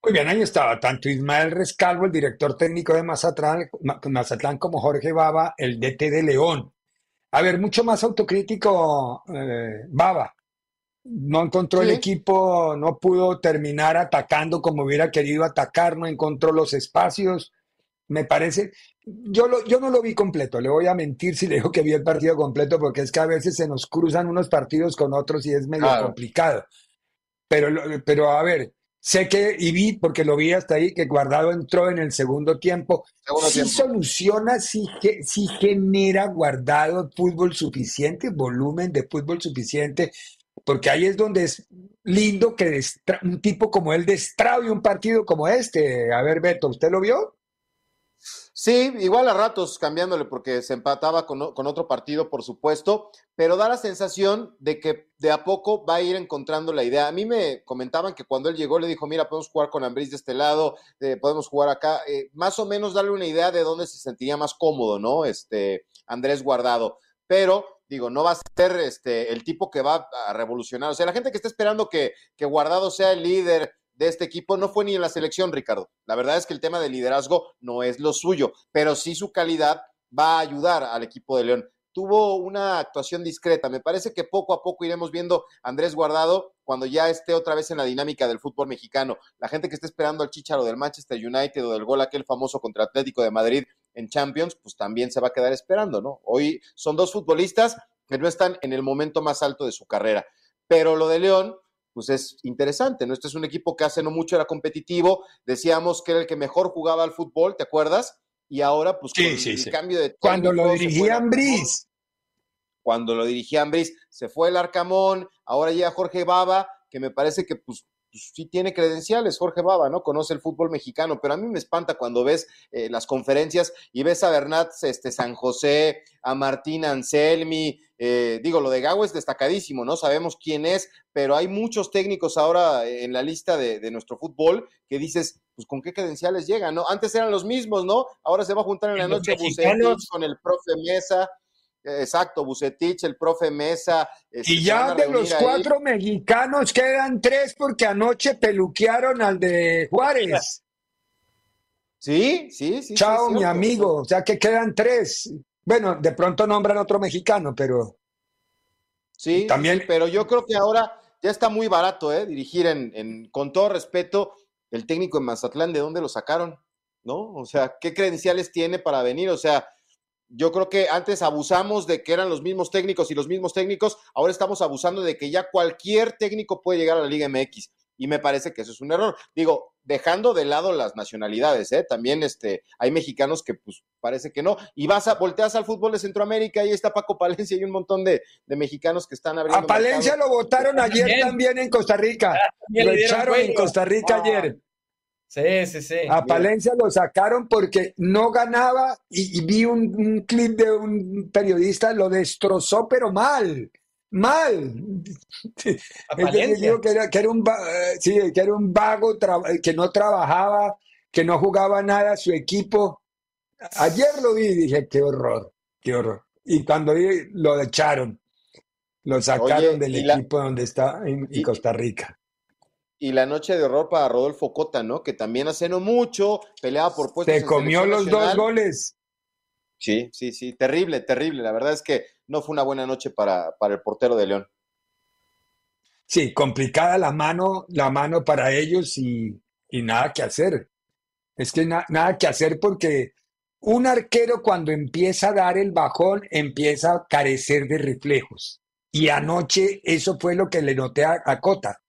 Speaker 4: Muy bien, ahí estaba tanto Ismael Rescalvo, el director técnico de Mazatlán, Ma- Mazatlán como Jorge Baba, el DT de León. A ver, mucho más autocrítico eh, Baba. No encontró el equipo, no pudo terminar atacando como hubiera querido atacar, no encontró los espacios. Me parece, yo, lo, yo no lo vi completo, le voy a mentir si le digo que vi el partido completo, porque es que a veces se nos cruzan unos partidos con otros y es medio
Speaker 6: Claro.
Speaker 4: complicado. Pero, pero a ver, Sé que, y vi, porque lo vi hasta ahí, que Guardado entró en el segundo tiempo.
Speaker 6: Segundo
Speaker 4: sí
Speaker 6: tiempo.
Speaker 4: soluciona, sí, ge- sí genera Guardado fútbol suficiente, volumen de fútbol suficiente, porque ahí es donde es lindo que un tipo como él destrabe un partido como este. A ver, Beto, ¿usted lo vio?
Speaker 6: Sí, igual a ratos cambiándole porque se empataba con, con otro partido, por supuesto, pero da la sensación de que de a poco va a ir encontrando la idea. A mí me comentaban que cuando él llegó le dijo, mira, podemos jugar con Ambriz de este lado, eh, podemos jugar acá, eh, más o menos darle una idea de dónde se sentiría más cómodo, ¿no? Este Andrés Guardado. Pero digo, no va a ser este el tipo que va a revolucionar. O sea, la gente que está esperando que, que Guardado sea el líder de este equipo no fue ni en la selección, Ricardo. La verdad es que el tema de liderazgo no es lo suyo, pero sí su calidad va a ayudar al equipo de León. Tuvo una actuación discreta. Me parece que poco a poco iremos viendo a Andrés Guardado cuando ya esté otra vez en la dinámica del fútbol mexicano. La gente que esté esperando al Chicharo del Manchester United o del gol aquel famoso contra Atlético de Madrid en Champions, pues también se va a quedar esperando, ¿no? Hoy son dos futbolistas que no están en el momento más alto de su carrera. Pero lo de León, pues es interesante, ¿no? Este es un equipo que hace no mucho era competitivo, decíamos que era el que mejor jugaba al fútbol, ¿te acuerdas? Y ahora, pues
Speaker 4: Sí,
Speaker 6: con
Speaker 4: sí,
Speaker 6: el
Speaker 4: sí.
Speaker 6: cambio de
Speaker 4: Cuando lo
Speaker 6: técnico, se fue
Speaker 4: dirigía
Speaker 6: el
Speaker 4: Ambriz.
Speaker 6: cuando lo dirigía Ambriz, se fue el Arcamón, ahora llega Jorge Baba, que me parece que pues, pues, sí tiene credenciales, Jorge Baba, ¿no? Conoce el fútbol mexicano, pero a mí me espanta cuando ves eh, las conferencias y ves a Bernat este, San José, a Martín Anselmi, eh, digo, lo de Gago es destacadísimo, ¿no? Sabemos quién es, pero hay muchos técnicos ahora en la lista de, de nuestro fútbol que dices, pues con qué credenciales llegan, ¿no? Antes eran los mismos, ¿no? Ahora se va a juntar en la noche. Bucetich con el profe Mesa. Eh, Exacto, Bucetich, el profe Mesa. este,
Speaker 4: Y ya de los
Speaker 6: ahí.
Speaker 4: cuatro mexicanos quedan tres porque anoche peluquearon al de Juárez.
Speaker 6: Sí, sí, sí.
Speaker 4: Chao,
Speaker 6: sí,
Speaker 4: mi amigo. O sea que quedan tres. Bueno, de pronto nombran otro mexicano, pero
Speaker 6: Sí,
Speaker 4: También-
Speaker 6: sí, pero yo creo que ahora ya está muy barato, ¿eh? Dirigir en, en- con todo respeto, el técnico en Mazatlán, ¿de dónde lo sacaron? ¿No? O sea, ¿qué credenciales tiene para venir? O sea, yo creo que antes abusamos de que eran los mismos técnicos y los mismos técnicos, ahora estamos abusando de que ya cualquier técnico puede llegar a la Liga MX. Y me parece que eso es un error. Digo, dejando de lado las nacionalidades, ¿eh? También este, hay mexicanos que pues parece que no. Y vas a, volteas al fútbol de Centroamérica y ahí está Paco Palencia y un montón de, de mexicanos que están abriendo.
Speaker 4: a Palencia
Speaker 6: mercado.
Speaker 4: lo votaron ayer
Speaker 5: También.
Speaker 4: también en Costa Rica.
Speaker 5: también
Speaker 4: Lo echaron en. Costa Rica
Speaker 5: Ah.
Speaker 4: ayer.
Speaker 5: Sí, sí, sí.
Speaker 4: A Palencia lo sacaron porque no ganaba y, y vi un, un clip de un periodista, lo destrozó, pero mal, mal.
Speaker 5: A
Speaker 4: Es decir,
Speaker 5: Palencia.
Speaker 4: digo que era, que era un, eh, sí, que era un vago, tra- que no trabajaba, que no jugaba nada su equipo. Ayer lo vi y dije, qué horror, qué horror. Y cuando vi, lo echaron, lo sacaron
Speaker 6: Oye,
Speaker 4: del
Speaker 6: la-
Speaker 4: equipo donde está en,
Speaker 6: y-
Speaker 4: Costa Rica.
Speaker 6: Y la noche de horror para Rodolfo Cota, ¿no? Que también hace no mucho peleaba por puestos.
Speaker 4: Se comió los dos goles.
Speaker 6: Sí, sí, sí. Terrible, terrible. La verdad es que no fue una buena noche para, para el portero de León.
Speaker 4: Sí, complicada la mano, la mano para ellos y, y nada que hacer. Es que na- nada que hacer porque un arquero cuando empieza a dar el bajón empieza a carecer de reflejos. Y anoche eso fue lo que le noté a, a Cota.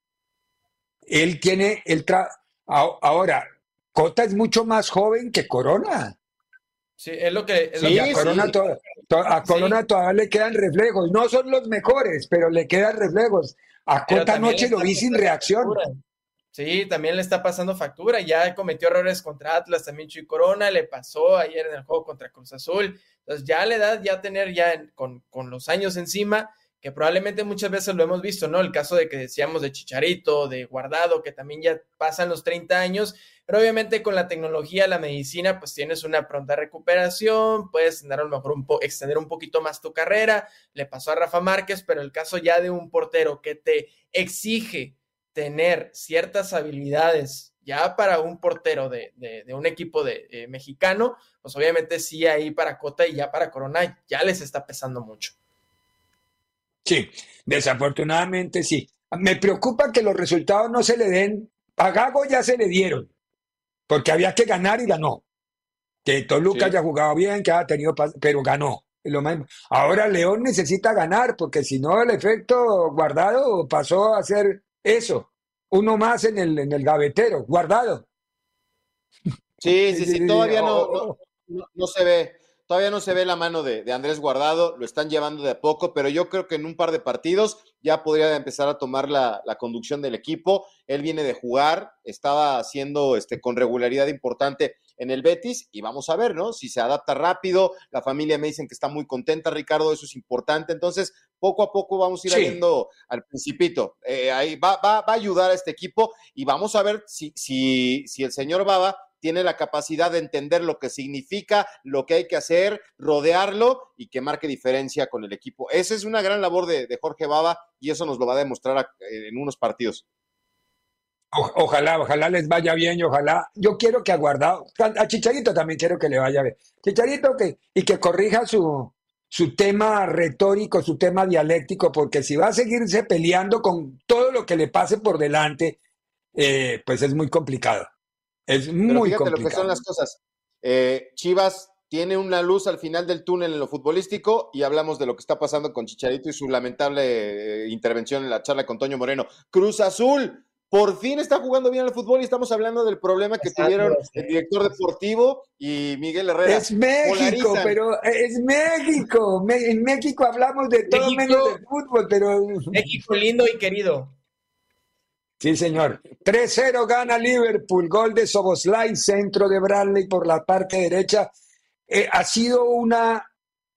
Speaker 4: Él tiene el tra- a- ahora Cota es mucho más joven que Corona.
Speaker 5: Sí, es lo que. Es lo
Speaker 4: Y
Speaker 5: que
Speaker 4: a
Speaker 6: sí.
Speaker 4: Corona, to- to- a Corona todavía le quedan reflejos. No son los mejores, pero le quedan reflejos. A Cota
Speaker 5: le
Speaker 4: lo vi sin reacción.
Speaker 5: factura. Sí, también le está pasando factura. Ya cometió errores contra Atlas, también Chuy Corona, le pasó ayer en el juego contra Cruz Azul. Entonces, ya la edad, ya tener ya en- con, con los años encima, que probablemente muchas veces lo hemos visto, ¿no? El caso de que decíamos de Chicharito, de Guardado, que también ya pasan los 30 años, pero obviamente con la tecnología, la medicina, pues tienes una pronta recuperación, puedes tener a lo mejor un extender un poquito más tu carrera. Le pasó a Rafa Márquez, pero el caso ya de un portero que te exige tener ciertas habilidades ya para un portero de, de, de un equipo de eh, mexicano, pues obviamente sí ahí para Cota y ya para Corona ya les está pesando mucho.
Speaker 4: Sí, desafortunadamente sí. Me preocupa que los resultados no se le den. A Gago ya se le dieron, porque había que ganar y ganó. Que Toluca
Speaker 6: Sí.
Speaker 4: haya jugado bien, que haya tenido, pero ganó. Lo mismo. Ahora León necesita ganar, porque si no el efecto guardado pasó a ser eso, uno más en el, en el gavetero, guardado.
Speaker 6: Sí, sí, sí, todavía no, no se ve. Todavía no se ve la mano de, de, Andrés Guardado, lo están llevando de a poco, pero yo creo que en un par de partidos ya podría empezar a tomar la, la conducción del equipo. Él viene de jugar, estaba haciendo este, con regularidad importante en el Betis y vamos a ver, ¿no? Si se adapta rápido, la familia me dicen que está muy contenta, Ricardo, eso es importante. Entonces, poco a poco vamos a ir sí. al principito. Eh, ahí va, va, va, a ayudar a este equipo y vamos a ver si, si, si el señor Baba tiene la capacidad de entender lo que significa, lo que hay que hacer, rodearlo y que marque diferencia con el equipo. Esa es una gran labor de, Jorge Baba y eso nos lo va a demostrar a, en unos partidos.
Speaker 4: Ojalá, ojalá les vaya bien y ojalá. Yo quiero que a Guardado, a Chicharito también quiero que le vaya bien. Chicharito que, y que corrija su, su tema retórico, su tema dialéctico, porque si va a seguirse peleando con todo lo que le pase por delante, eh, pues es muy complicado. Es muy
Speaker 6: Pero fíjate
Speaker 4: complicado.
Speaker 6: lo que son las cosas. Eh, Chivas tiene una luz al final del túnel en lo futbolístico y hablamos de lo que está pasando con Chicharito y su lamentable eh, intervención en la charla con Toño Moreno. Cruz Azul, por fin está jugando bien al fútbol y estamos hablando del problema que Exacto, tuvieron sí. el director deportivo y Miguel Herrera.
Speaker 4: Es México, Polarizan. pero es México. En México hablamos de todo México, menos de fútbol, pero.
Speaker 5: México lindo y querido.
Speaker 4: Sí, señor. 3-0 gana Liverpool. Gol de Soboslai, centro de Bradley por la parte derecha. Eh, ha sido una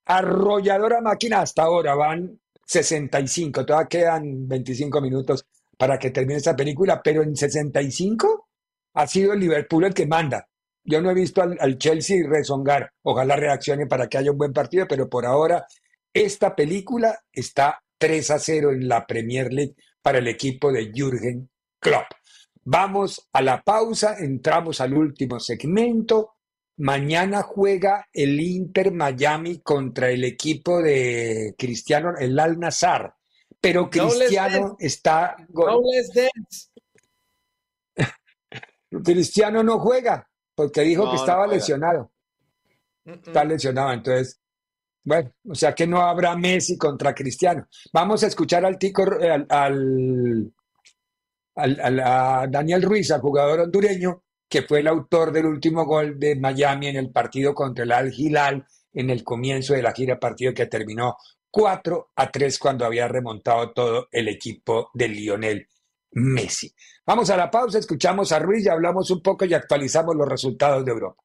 Speaker 4: arrolladora máquina hasta ahora. Van 65. Todavía quedan 25 minutos para que termine esta película. Pero en 65 ha sido Liverpool el que manda. Yo no he visto al, al Chelsea rezongar. Ojalá reaccione para que haya un buen partido, pero por ahora esta película está 3 a 0 en la Premier League para el equipo de Jürgen Vamos a la pausa, entramos al último segmento. Mañana juega el Inter Miami contra el equipo de Cristiano, el Al Nazar. Pero Cristiano no está.
Speaker 5: No
Speaker 4: Cristiano no juega porque dijo no, que estaba no lesionado. Está lesionado, entonces bueno, o sea que no habrá Messi contra Cristiano. Vamos a escuchar al tico, al, al, a Daniel Ruiz, al jugador hondureño, que fue el autor del último gol de Miami en el partido contra el Al Hilal en el comienzo de la gira, partido que terminó 4 a 3 cuando había remontado todo el equipo de Lionel Messi. Vamos a la pausa, escuchamos a Ruiz y hablamos un poco y actualizamos los resultados de Europa.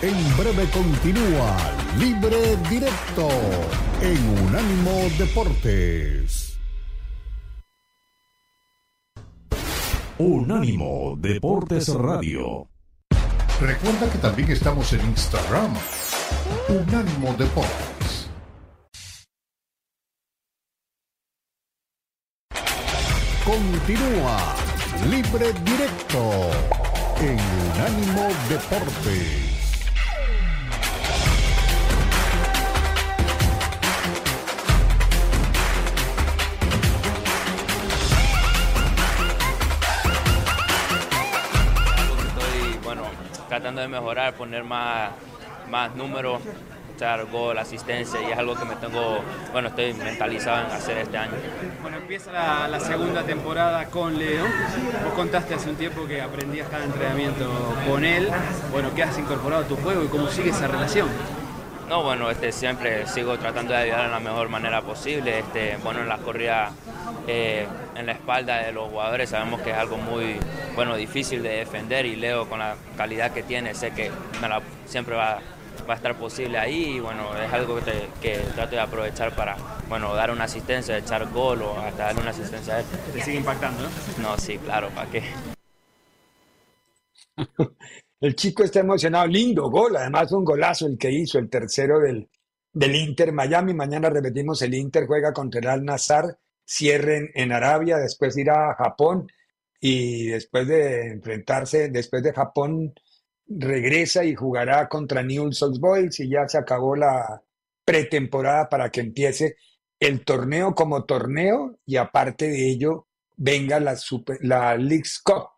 Speaker 8: En breve continúa Libre Directo en Unánimo Deportes.
Speaker 9: Unánimo Deportes Radio.
Speaker 8: Recuerda que también estamos en Instagram. Unánimo Deportes. Continúa Libre Directo en Unánimo Deportes.
Speaker 19: Tratando de mejorar, poner más, más números, echar gol, asistencia y es algo que me tengo, bueno, estoy mentalizado en hacer este año.
Speaker 20: Bueno, empieza la, segunda temporada con Leo. Vos contaste hace un tiempo que aprendías cada entrenamiento con él. Bueno, ¿qué has incorporado a tu juego y cómo sigue esa relación?
Speaker 19: No, bueno, este, siempre sigo tratando de ayudar en la mejor manera posible. Este, bueno, en las corridas eh, en la espalda de los jugadores sabemos que es algo muy bueno, difícil de defender y Leo con la calidad que tiene sé que la, siempre va, va, a estar posible ahí y bueno, es algo que, te, que, trato de aprovechar para bueno, dar una asistencia, echar gol o hasta darle una asistencia a él.
Speaker 20: ¿Te sigue impactando? ¿no?
Speaker 19: no, sí, claro, ¿para qué?
Speaker 4: El chico está emocionado, lindo gol, además un golazo el que hizo, el tercero del, del Inter Miami. Mañana repetimos, el Inter juega contra el Al Nazar, cierren en Arabia, después irá a Japón y después de enfrentarse, después de Japón, regresa y jugará contra Newell's Old Boys y ya se acabó la pretemporada para que empiece el torneo como torneo y aparte de ello venga la, super, la League's Cup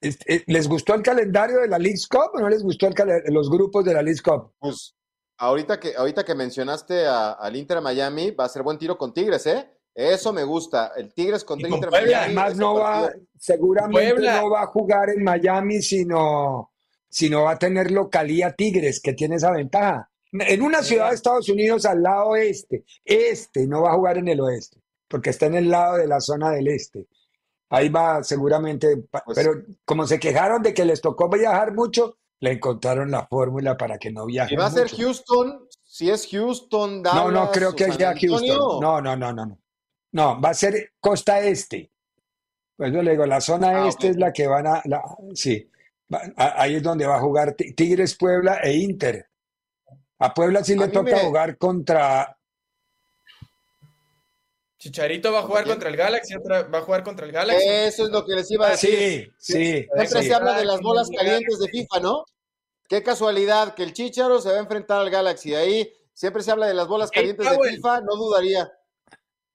Speaker 4: ¿Les gustó el calendario de la League Cup o no les gustó el los grupos de la League Cup?
Speaker 6: Pues ahorita que, ahorita que mencionaste a, al Inter Miami, va a ser buen tiro con Tigres, ¿eh? Eso me gusta. El Tigres contra Inter
Speaker 4: Puebla,
Speaker 6: Miami,
Speaker 4: además no va, seguramente
Speaker 6: Puebla.
Speaker 4: no va a jugar en Miami, sino, sino va a tener localía Tigres, que tiene esa ventaja. En una ciudad de Estados Unidos al lado este, este no va a jugar en el oeste, porque está en el lado de la zona del este. Ahí va seguramente,
Speaker 6: Pues
Speaker 4: pero como se quejaron de que les tocó viajar mucho, le encontraron la fórmula para que no
Speaker 6: Si
Speaker 4: viajen
Speaker 6: va a ser
Speaker 4: mucho.
Speaker 6: Houston, si es Houston, Dallas.
Speaker 4: No, no creo que sea Houston. No, no, no, no, no. No, va a ser costa este. Pues yo le digo, la zona
Speaker 6: Ah,
Speaker 4: este es la que van a, la- sí, Va- a- ahí es donde va a jugar Ti- Tigres, Puebla e Inter. A Puebla sí
Speaker 6: A
Speaker 4: le toca
Speaker 6: me-
Speaker 4: jugar contra,
Speaker 5: Chicharito va a jugar contra el Galaxy, otra va a jugar contra el Galaxy.
Speaker 6: Eso es lo que les iba a decir.
Speaker 4: sí, sí,
Speaker 6: Siempre
Speaker 4: sí.
Speaker 6: se habla de las bolas calientes de FIFA, ¿no? Qué casualidad que el Chicharo se va a enfrentar al Galaxy. Ahí siempre se habla de las bolas
Speaker 5: Kate
Speaker 6: calientes de. FIFA, no dudaría.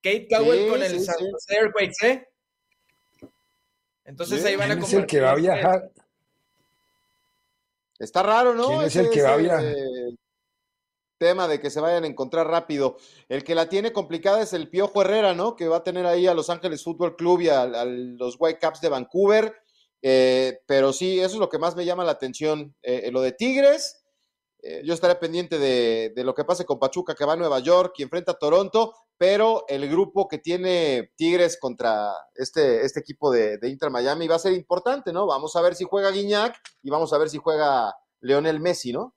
Speaker 5: Kate Cowell
Speaker 6: Sí,
Speaker 5: con el
Speaker 6: sí,
Speaker 5: San
Speaker 6: sí.
Speaker 5: Jose Earthquakes, ¿eh? Entonces ahí van a
Speaker 4: ¿Quién es el que va a
Speaker 5: compartir.
Speaker 4: viajar?
Speaker 6: Está raro, ¿no?
Speaker 4: ¿Quién es
Speaker 6: Ese-
Speaker 4: el que va a viajar?
Speaker 6: eh, tema de que se vayan a encontrar rápido. El que la tiene complicada es el Piojo Herrera, ¿no? Que va a tener ahí a Los Ángeles Fútbol Club y a, los Whitecaps de Vancouver. Eh, pero sí, eso es lo que más me llama la atención. Eh, eh, lo de Tigres, eh, yo estaré pendiente de, de lo que pase con Pachuca, que va a Nueva York y enfrenta a Toronto, pero el grupo que tiene Tigres contra este, este equipo de, de Inter Miami va a ser importante, ¿no? Vamos a ver si juega Guiñac y vamos a ver si juega Leonel Messi, ¿no?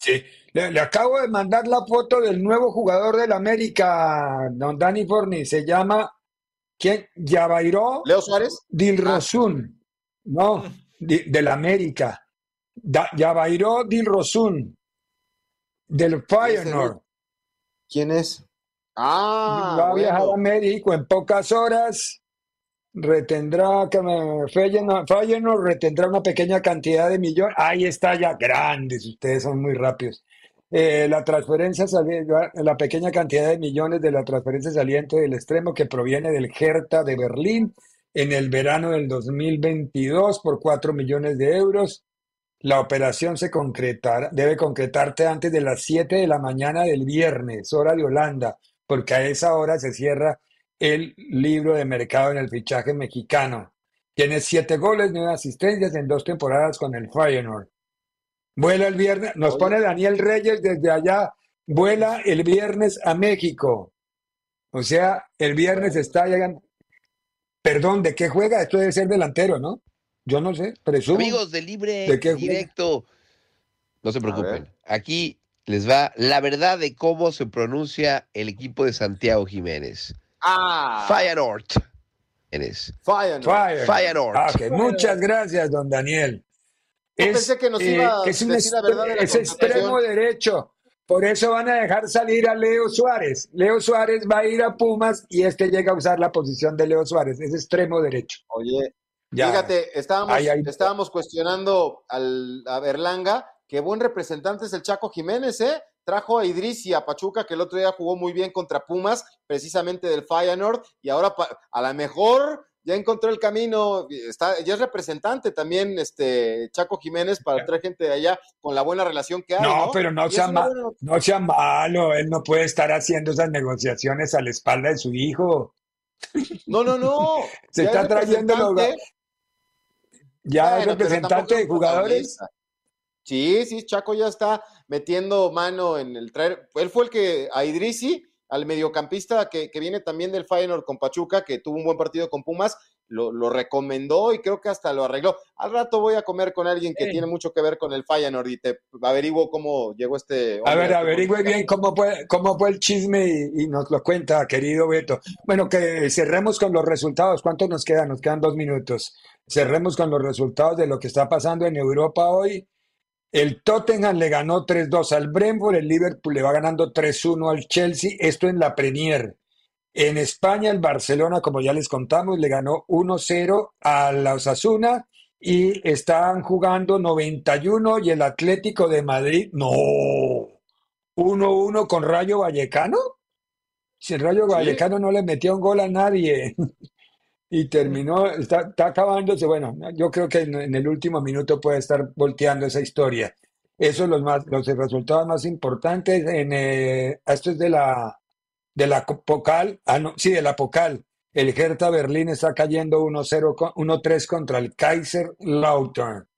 Speaker 4: Sí. Le, le acabo de mandar la foto del nuevo jugador del América, don Dani Forni. Se llama, ¿quién? Yabairó
Speaker 6: Leo Suárez.
Speaker 4: Dilrosun. No, di- del América. Da- Yabairó Dilrosun. Del Feyenoord.
Speaker 6: ¿Quién es? Ah,
Speaker 4: Va a viajar
Speaker 6: bueno.
Speaker 4: a México en pocas horas. Retendrá, que me- Feyenoord, Feyenoord retendrá una pequeña cantidad de millones. Ahí está ya, grandes, ustedes son muy rápidos. Eh, la transferencia la pequeña cantidad de millones de la transferencia saliente del extremo que proviene del Hertha de Berlín en el verano del 2022 por 4 millones de euros. La operación se concretará, debe concretarse antes de las 7 de la mañana del viernes, hora de Holanda, porque a esa hora se cierra el libro de mercado en el fichaje mexicano. Tiene siete goles, nueve asistencias en dos temporadas con el Feyenoord. Vuela el viernes, nos pone Daniel Reyes desde allá, vuela el viernes a México. O sea, el viernes está llegando. Perdón, ¿de qué juega? Esto debe ser delantero, ¿no? Yo no sé, presumo.
Speaker 21: Amigos de Libre
Speaker 4: ¿De qué juega?
Speaker 21: Directo, no se preocupen. Aquí les va la verdad de cómo se pronuncia el equipo de Santiago Jiménez.
Speaker 6: Ah,
Speaker 21: Feyenoord. Jiménez.
Speaker 6: Feyenoord.
Speaker 4: Feyenoord.
Speaker 21: Feyenoord.
Speaker 4: Ah, ok. Muchas gracias, don Daniel.
Speaker 6: Yo pensé que nos iba a
Speaker 4: es un
Speaker 6: decir la verdad de la
Speaker 4: es extremo derecho. Por eso van a dejar salir a Leo Suárez. Leo Suárez va a ir a Pumas y este llega a usar la posición de Leo Suárez. Es extremo derecho.
Speaker 6: Oye,
Speaker 4: Ya.
Speaker 6: fíjate, estábamos, estábamos cuestionando al, a Berlanga, qué buen representante es el Chaco Jiménez, ¿eh? Trajo a Idris y a Pachuca, que el otro día jugó muy bien contra Pumas, precisamente del Feyenoord, y ahora a lo mejor ya encontró el camino, está, ya es representante también este Chaco Jiménez para traer gente de allá con la buena relación que hay.
Speaker 4: No,
Speaker 6: No,
Speaker 4: pero no sea,
Speaker 6: una
Speaker 4: ma-
Speaker 6: buena not-
Speaker 4: no sea malo. Él no puede estar haciendo esas negociaciones a la espalda de su hijo.
Speaker 6: No, no, no.
Speaker 4: Se
Speaker 6: ya
Speaker 4: está
Speaker 6: es
Speaker 4: trayendo. Ya es representante de jugadores.
Speaker 6: Sí, sí, Chaco ya está metiendo mano en el traer. Él fue el que a Idrisi, al mediocampista que, que viene también del Feyenoord con Pachuca, que tuvo un buen partido con Pumas, lo, lo recomendó y creo que hasta lo arregló. Al rato voy a comer con alguien que
Speaker 4: Sí.
Speaker 6: tiene mucho que ver con el Feyenoord y te averiguo cómo llegó este
Speaker 4: A ver, averigüe bien cómo fue, cómo fue el chisme y, y nos lo cuenta, querido Beto. Bueno, que cerremos con los resultados. ¿Cuánto nos quedan? Nos quedan dos minutos. Cerremos con los resultados de lo que está pasando en Europa hoy. El Tottenham le ganó 3-2 al Brentford, el Liverpool le va ganando 3-1 al Chelsea, esto en la Premier. En España, el Barcelona, como ya les contamos, le ganó 1-0 a la Osasuna y están jugando 91 y el Atlético de Madrid, no, 1-1 con Rayo Vallecano. Si el Rayo
Speaker 6: Sí.
Speaker 4: Vallecano no le metió un gol a nadie y terminó, está, está acabándose. Bueno, yo creo que en, el último minuto puede estar volteando esa historia. Esos son los más, los resultados más importantes. En, eh, esto es de la, de la Pocal, ah, no, sí, de la Pocal. El Hertha Berlín está cayendo 1-0, 1-3 contra el Kaiser Lautern.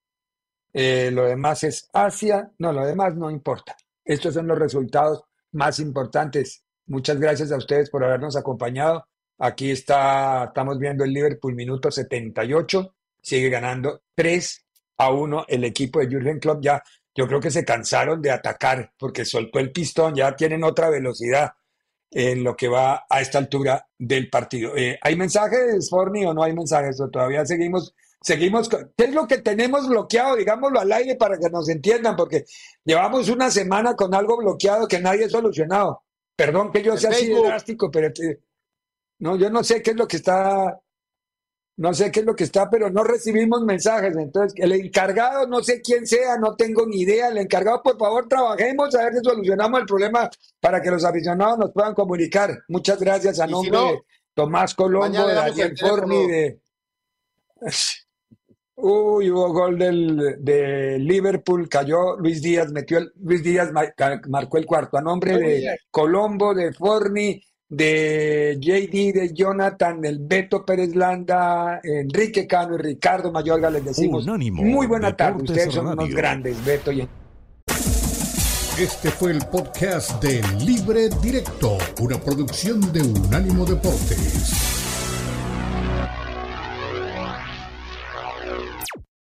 Speaker 4: Eh, lo demás es Asia, no, lo demás no importa. Estos son los resultados más importantes. Muchas gracias a ustedes por habernos acompañado. Aquí está, estamos viendo el Liverpool minuto 78, sigue ganando 3 a 1 el equipo de Jürgen Klopp. Ya, yo creo que se cansaron de atacar porque soltó el pistón, ya tienen otra velocidad en lo que va a esta altura del partido. Eh, ¿Hay mensajes, Forni, o no hay mensajes? ¿O todavía seguimos seguimos, ¿qué es lo que tenemos bloqueado? Digámoslo al aire para que nos entiendan, porque llevamos una semana con algo bloqueado que nadie ha solucionado. Perdón que yo sea así drástico, pero no, yo no sé qué es lo que está, no sé qué es lo que está, pero no recibimos mensajes. Entonces, el encargado, no sé quién sea, no tengo ni idea. El encargado, por favor, trabajemos a ver si solucionamos el problema para que los aficionados nos puedan comunicar. Muchas gracias a nombre de Tomás Colombo, de Daniel Forni, de Uy, hubo gol del, de Liverpool, cayó Luis Díaz, metió el, Luis Díaz marcó el cuarto a nombre de Colombo, de Forni, de JD, de Jonathan, del Beto Pérez Landa, Enrique Cano y Ricardo Mayorga, les decimos muy buena tarde, ustedes son unos grandes, Beto y
Speaker 8: este fue el podcast de Libre Directo, una producción de Unánimo Deportes.